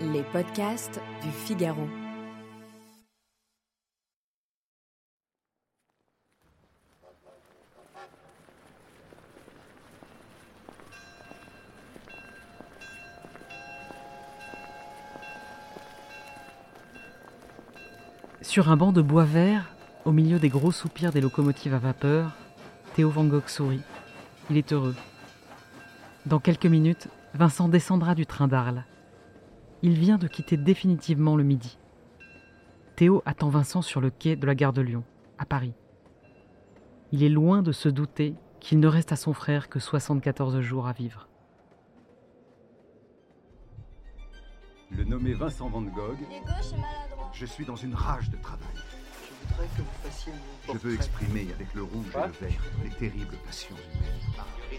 Les podcasts du Figaro. Sur un banc de bois vert, au milieu des gros soupirs des locomotives à vapeur, Théo Van Gogh sourit. Il est heureux. Dans quelques minutes, Vincent descendra du train d'Arles. Il vient de quitter définitivement le midi. Théo attend Vincent sur le quai de la gare de Lyon, à Paris. Il est loin de se douter qu'il ne reste à son frère que 74 jours à vivre. Le nommé Vincent Van Gogh, Il est gauche et maladroit. je suis dans une rage de travail. Je voudrais que vous fassiez mon Je veux exprimer avec le rouge et le vert les terribles passions humaines.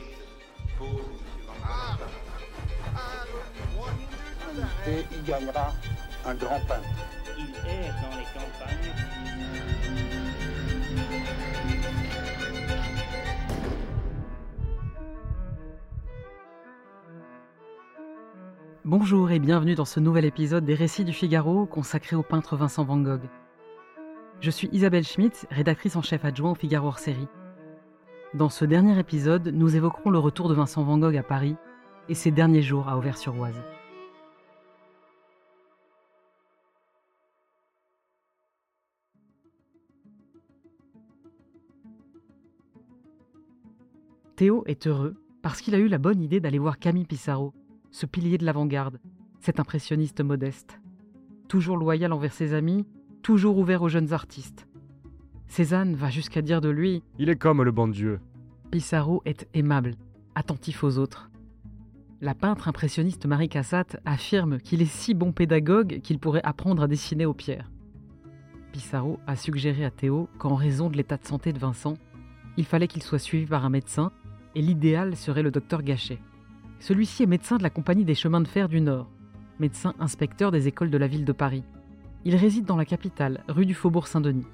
Il gagnera un grand pain. Il erre dans les campagnes. Bonjour et bienvenue dans ce nouvel épisode des Récits du Figaro consacré au peintre Vincent Van Gogh. Je suis Isabelle Schmitt, rédactrice en chef adjoint au Figaro hors série. Dans ce dernier épisode, nous évoquerons le retour de Vincent Van Gogh à Paris et ses derniers jours à Auvers-sur-Oise. Théo est heureux parce qu'il a eu la bonne idée d'aller voir Camille Pissarro, ce pilier de l'avant-garde, cet impressionniste modeste. Toujours loyal envers ses amis, toujours ouvert aux jeunes artistes. Cézanne va jusqu'à dire de lui Il est comme le bon Dieu. Pissarro est aimable, attentif aux autres. La peintre impressionniste Marie Cassatt affirme qu'il est si bon pédagogue qu'il pourrait apprendre à dessiner aux pierres. Pissarro a suggéré à Théo qu'en raison de l'état de santé de Vincent, il fallait qu'il soit suivi par un médecin et l'idéal serait le docteur Gachet. Celui-ci est médecin de la Compagnie des chemins de fer du Nord, médecin inspecteur des écoles de la ville de Paris. Il réside dans la capitale, rue du Faubourg Saint-Denis.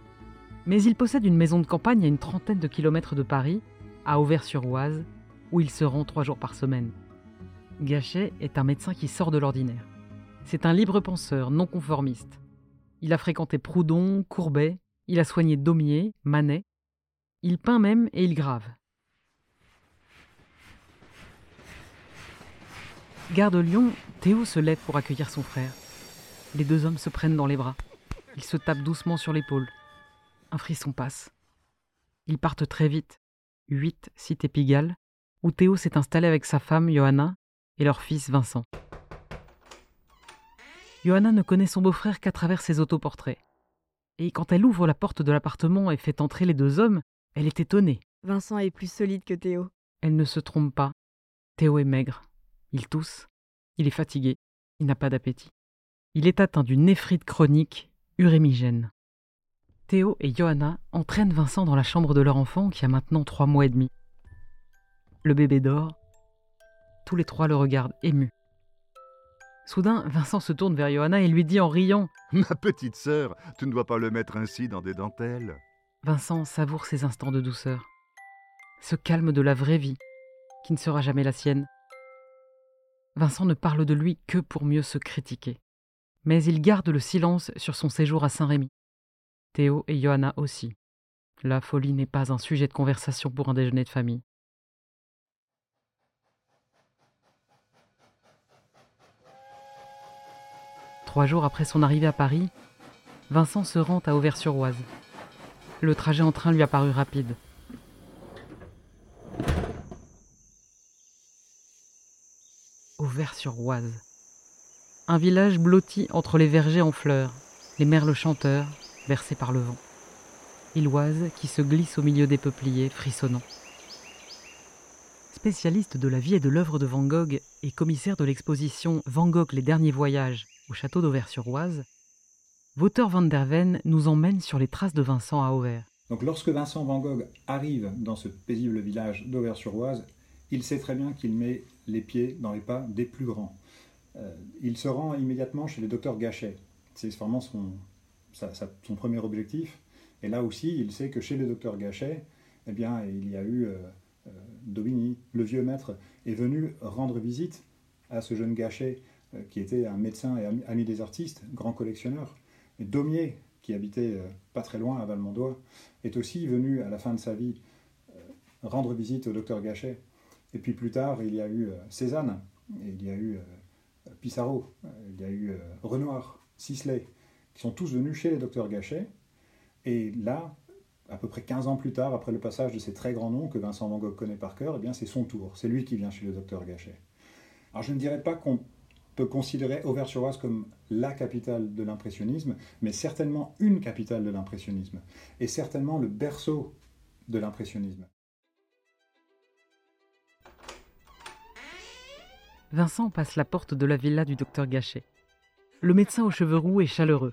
Mais il possède une maison de campagne à une trentaine de kilomètres de Paris, à Auvers-sur-Oise, où il se rend trois jours par semaine. Gachet est un médecin qui sort de l'ordinaire. C'est un libre penseur, non conformiste. Il a fréquenté Proudhon, Courbet, il a soigné Daumier, Manet. Il peint même et il grave. Gare de Lyon, Théo se lève pour accueillir son frère. Les deux hommes se prennent dans les bras. Ils se tapent doucement sur l'épaule. Un frisson passe. Ils partent très vite. 8 cité Pigalle, où Théo s'est installé avec sa femme Johanna et leur fils Vincent. Johanna ne connaît son beau-frère qu'à travers ses autoportraits. Et quand elle ouvre la porte de l'appartement et fait entrer les deux hommes, elle est étonnée. Vincent est plus solide que Théo. Elle ne se trompe pas. Théo est maigre. Il tousse. Il est fatigué. Il n'a pas d'appétit. Il est atteint d'une néphrite chronique, urémigène. Théo et Johanna entraînent Vincent dans la chambre de leur enfant qui a maintenant trois mois et demi. Le bébé dort. Tous les trois le regardent émus. Soudain, Vincent se tourne vers Johanna et lui dit en riant Ma petite sœur, tu ne dois pas le mettre ainsi dans des dentelles. Vincent savoure ces instants de douceur. Ce calme de la vraie vie, qui ne sera jamais la sienne. Vincent ne parle de lui que pour mieux se critiquer. Mais il garde le silence sur son séjour à Saint-Rémy. Théo et Johanna aussi. La folie n'est pas un sujet de conversation pour un déjeuner de famille. Trois jours après son arrivée à Paris, Vincent se rend à Auvers-sur-Oise. Le trajet en train lui a paru rapide. Auvers-sur-Oise. Un village blotti entre les vergers en fleurs, les merles chanteurs, bercés par le vent. Et l'Oise qui se glisse au milieu des peupliers frissonnants. Spécialiste de la vie et de l'œuvre de Van Gogh et commissaire de l'exposition Van Gogh les derniers voyages au château d'Auvers-sur-Oise, Wouter van der Ven nous emmène sur les traces de Vincent à Auvers. Donc lorsque Vincent Van Gogh arrive dans ce paisible village d'Auvers-sur-Oise, il sait très bien qu'il met les pieds dans les pas des plus grands. Euh, il se rend immédiatement chez le docteur Gachet. C'est vraiment son, son premier objectif. Et là aussi, il sait que chez le docteur Gachet, eh bien, il y a eu euh, euh, Daubigny, le vieux maître, est venu rendre visite à ce jeune Gachet euh, qui était un médecin et ami, des artistes, grand collectionneur. Et Daumier, qui habitait pas très loin à Valmondois, est aussi venu à la fin de sa vie rendre visite au docteur Gachet. Et puis plus tard, il y a eu euh, Cézanne, il y a eu euh, Pissarro, euh, il y a eu Renoir, Sisley, qui sont tous venus chez les docteurs Gachet. Et là, à peu près 15 ans plus tard, après le passage de ces très grands noms que Vincent Van Gogh connaît par cœur, eh c'est son tour. C'est lui qui vient chez le docteur Gachet. Alors je ne dirais pas qu'on peut considérer Auvers-sur-Oise comme la capitale de l'impressionnisme, mais certainement une capitale de l'impressionnisme, et certainement le berceau de l'impressionnisme. Vincent passe la porte de la villa du docteur Gachet. Le médecin aux cheveux roux est chaleureux.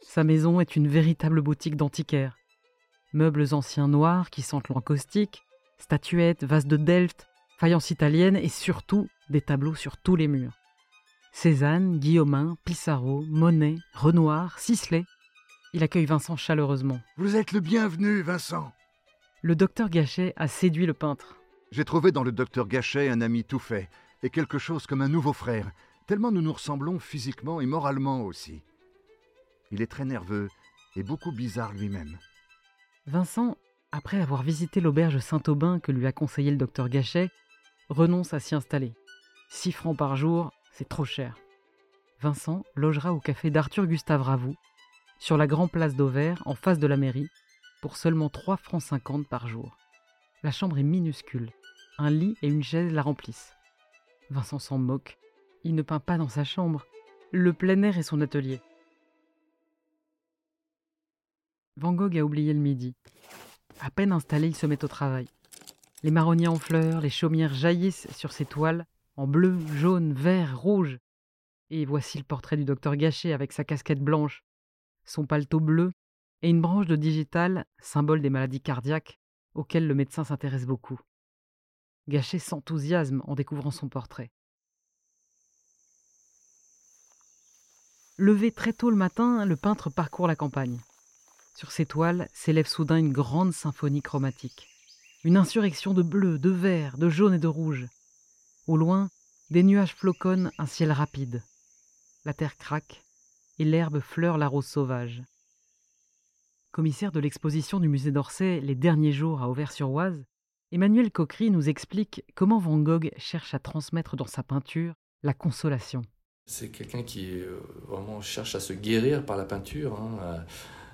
Sa maison est une véritable boutique d'antiquaires. Meubles anciens noirs qui sentent l'encaustique, statuettes, vases de Delft, faïences italiennes et surtout des tableaux sur tous les murs. Cézanne, Guillaumin, Pissarro, Monet, Renoir, Sisley. Il accueille Vincent chaleureusement. Vous êtes le bienvenu, Vincent. Le docteur Gachet a séduit le peintre. J'ai trouvé dans le docteur Gachet un ami tout fait, et quelque chose comme un nouveau frère, tellement nous nous ressemblons physiquement et moralement aussi. Il est très nerveux et beaucoup bizarre lui-même. Vincent, après avoir visité l'auberge Saint-Aubin que lui a conseillé le docteur Gachet, renonce à s'y installer. 6 francs par jour, c'est trop cher. Vincent logera au café d'Arthur Gustave Ravoux, sur la grande place d'Auvers, en face de la mairie, pour seulement 3 francs 50 par jour. La chambre est minuscule. Un lit et une chaise la remplissent. Vincent s'en moque. Il ne peint pas dans sa chambre. Le plein air est son atelier. Van Gogh a oublié le midi. À peine installé, il se met au travail. Les marronniers en fleurs, les chaumières jaillissent sur ses toiles, en bleu, jaune, vert, rouge. Et voici le portrait du docteur Gachet avec sa casquette blanche, son paletot bleu et une branche de digital, symbole des maladies cardiaques, auxquelles le médecin s'intéresse beaucoup. Gachet s'enthousiasme en découvrant son portrait. Levé très tôt le matin, le peintre parcourt la campagne. Sur ses toiles s'élève soudain une grande symphonie chromatique. Une insurrection de bleu, de vert, de jaune et de rouge. Au loin, des nuages floconnent un ciel rapide. La terre craque et l'herbe fleure la rose sauvage. Commissaire de l'exposition du musée d'Orsay Les derniers jours à Auvers-sur-Oise, Emmanuel Coquery nous explique comment Van Gogh cherche à transmettre dans sa peinture la consolation. C'est quelqu'un qui euh, vraiment cherche à se guérir par la peinture. hein.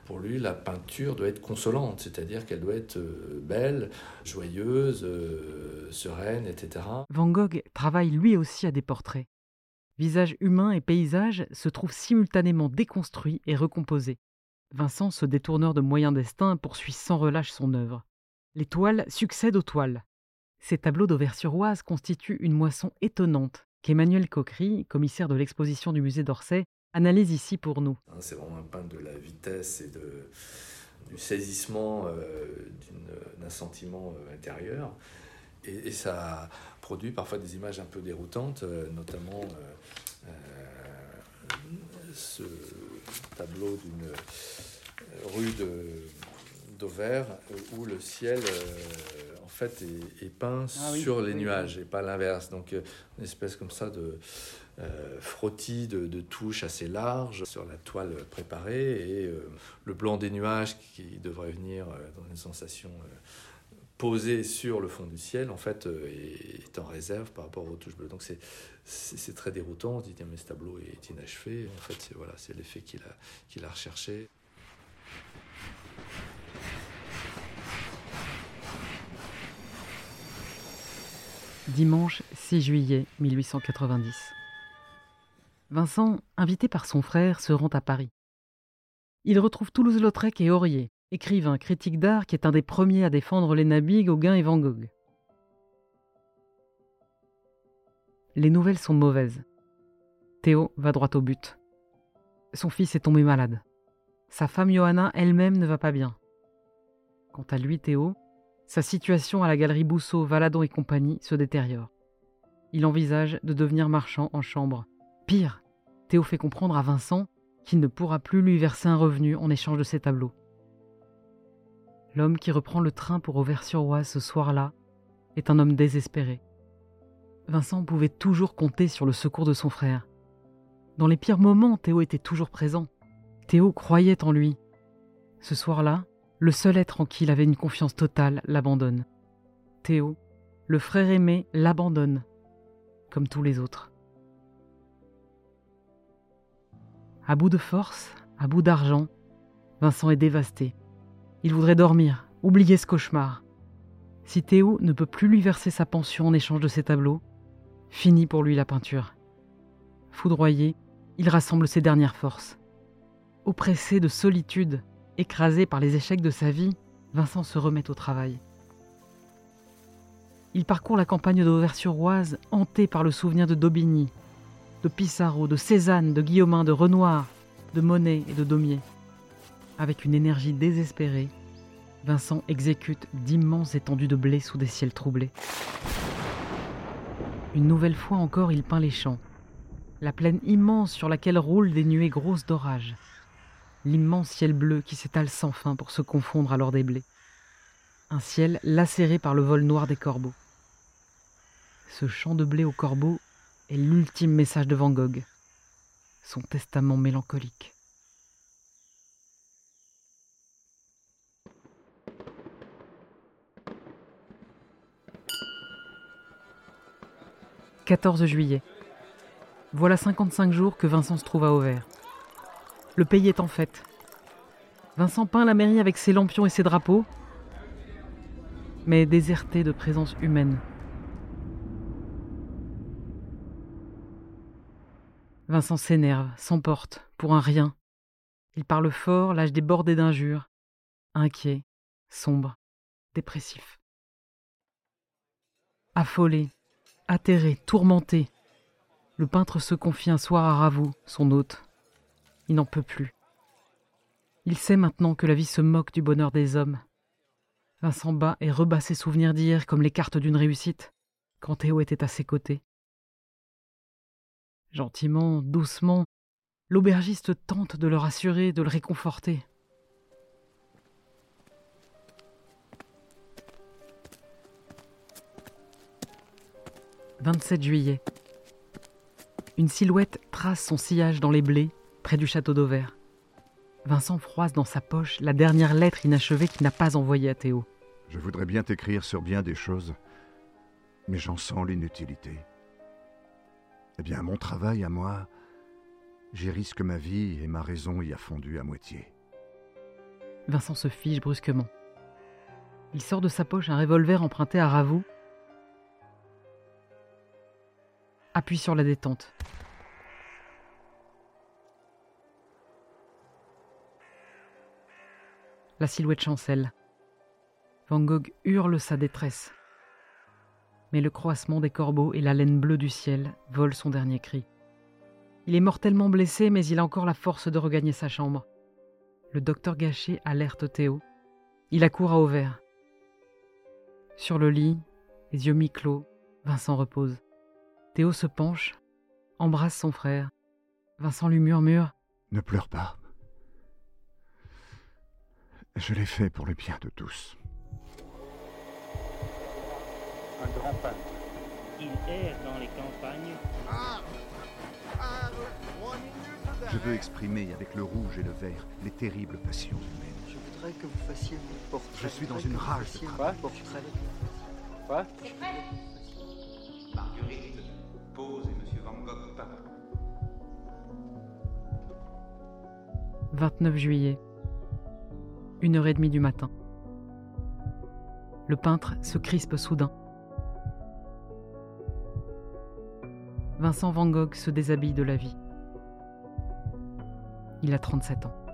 Pour lui, la peinture doit être consolante, c'est-à-dire qu'elle doit être euh, belle, joyeuse, euh, sereine, etc. Van Gogh travaille lui aussi à des portraits. Visages humains et paysages se trouvent simultanément déconstruits et recomposés. Vincent, ce détourneur de moyens destin, poursuit sans relâche son œuvre. Les toiles succèdent aux toiles. Ces tableaux d'Auvers-sur-Oise constituent une moisson étonnante qu'Emmanuel Coquery, commissaire de l'exposition du musée d'Orsay, analyse ici pour nous. Hein, C'est vraiment un peintre de la vitesse et du saisissement euh, d'un sentiment euh, intérieur. Et, ça produit parfois des images un peu déroutantes, euh, notamment ce tableau d'une rue de- d'Auvers euh, où le ciel euh, en fait est, est peint Ah oui, sur les oui, nuages et pas l'inverse. Donc euh, une espèce comme ça de euh, frottis de, de touches assez larges sur la toile préparée et le blanc des nuages qui devrait venir dans une sensation posée sur le fond du ciel en fait est, est en réserve par rapport aux touches bleues. Donc c'est c'est très déroutant. On dit mais ce tableau est inachevé. En fait c'est voilà c'est l'effet qu'il a qu'il a recherché. Dimanche 6 juillet 1890. Vincent, invité par son frère, se rend à Paris. Il retrouve Toulouse-Lautrec et Aurier, écrivain, critique d'art qui est un des premiers à défendre les nabis, Gauguin et Van Gogh. Les nouvelles sont mauvaises. Théo va droit au but. Son fils est tombé malade. Sa femme Johanna elle-même ne va pas bien. Quant à lui, Théo, sa situation à la galerie Bousseau, Valadon et compagnie se détériore. Il envisage de devenir marchand en chambre. Pire, Théo fait comprendre à Vincent qu'il ne pourra plus lui verser un revenu en échange de ses tableaux. L'homme qui reprend le train pour Auvers-sur-Oise ce soir-là est un homme désespéré. Vincent pouvait toujours compter sur le secours de son frère. Dans les pires moments, Théo était toujours présent. Théo croyait en lui. Ce soir-là, le seul être en qui il avait une confiance totale l'abandonne. Théo, le frère aimé, l'abandonne, comme tous les autres. À bout de force, à bout d'argent, Vincent est dévasté. Il voudrait dormir, oublier ce cauchemar. Si Théo ne peut plus lui verser sa pension en échange de ses tableaux, fini pour lui la peinture. Foudroyé, il rassemble ses dernières forces. Oppressé de solitude, écrasé par les échecs de sa vie, Vincent se remet au travail. Il parcourt la campagne d'Auvers-sur-Oise, hanté par le souvenir de Daubigny, de Pissarro, de Cézanne, de Guillaumin, de Renoir, de Monet et de Daumier. Avec une énergie désespérée, Vincent exécute d'immenses étendues de blé sous des ciels troublés. Une nouvelle fois encore, il peint les champs, la plaine immense sur laquelle roulent des nuées grosses d'orage, l'immense ciel bleu qui s'étale sans fin pour se confondre alors des blés, un ciel lacéré par le vol noir des corbeaux. Ce champ de blé aux corbeaux est l'ultime message de Van Gogh, son testament mélancolique. « 14 juillet. Voilà 55 jours que Vincent se trouve à Auvers. Le pays est en fête. Vincent peint la mairie avec ses lampions et ses drapeaux, mais déserté de présence humaine. Vincent s'énerve, s'emporte, pour un rien. Il parle fort, lâche débordé d'injures, inquiet, sombre, dépressif. Affolé, atterré, tourmenté, le peintre se confie un soir à Ravou, son hôte. Il n'en peut plus. Il sait maintenant que la vie se moque du bonheur des hommes. Vincent bat et rebat ses souvenirs d'hier comme les cartes d'une réussite, quand Théo était à ses côtés. Gentiment, doucement, l'aubergiste tente de le rassurer, de le réconforter. « 27 juillet. Une silhouette trace son sillage dans les blés, près du château d'Auvers. Vincent froisse dans sa poche la dernière lettre inachevée qu'il n'a pas envoyée à Théo. Je voudrais bien t'écrire sur bien des choses, mais j'en sens l'inutilité. Eh bien, mon travail à moi, j'y risque ma vie et ma raison y a fondu à moitié. Vincent se fige brusquement. Il sort de sa poche un revolver emprunté à Ravou. Appuie sur la détente. La silhouette chancelle. Van Gogh hurle sa détresse mais le croassement des corbeaux et la laine bleue du ciel volent son dernier cri. Il est mortellement blessé, mais il a encore la force de regagner sa chambre. Le docteur Gachet alerte Théo. Il accourt à Auvers. Sur le lit, les yeux mi-clos, Vincent repose. Théo se penche, embrasse son frère. Vincent lui murmure Ne pleure pas. Je l'ai fait pour le bien de tous un grand peintre. Il erre dans les campagnes. Je veux exprimer avec le rouge et le vert les terribles passions humaines. Je voudrais que vous fassiez mon portrait. Je suis dans une rage de Quoi travail. Portrait. Quoi Marguerite, pose et Monsieur Van Gogh peint. 29 juillet. Une heure et demie du matin. Le peintre se crispe soudain. Vincent Van Gogh se déshabille de la vie. Il a 37 ans.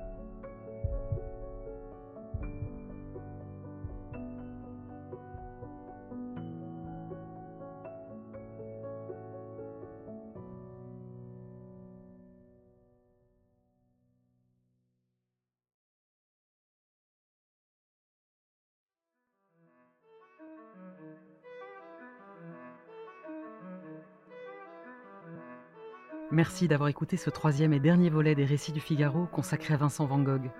Merci d'avoir écouté ce troisième et dernier volet des récits du Figaro consacré à Vincent Van Gogh.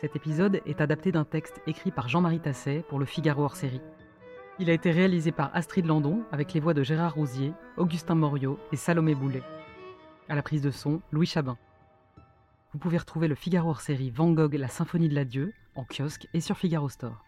Cet épisode est adapté d'un texte écrit par Jean-Marie Tasset pour le Figaro hors série. Il a été réalisé par Astrid Landon avec les voix de Gérard Rousier, Augustin Morio et Salomé Boulet. À la prise de son, Louis Chabin. Vous pouvez retrouver le Figaro hors série Van Gogh, la symphonie de l'adieu en kiosque et sur Figaro Store.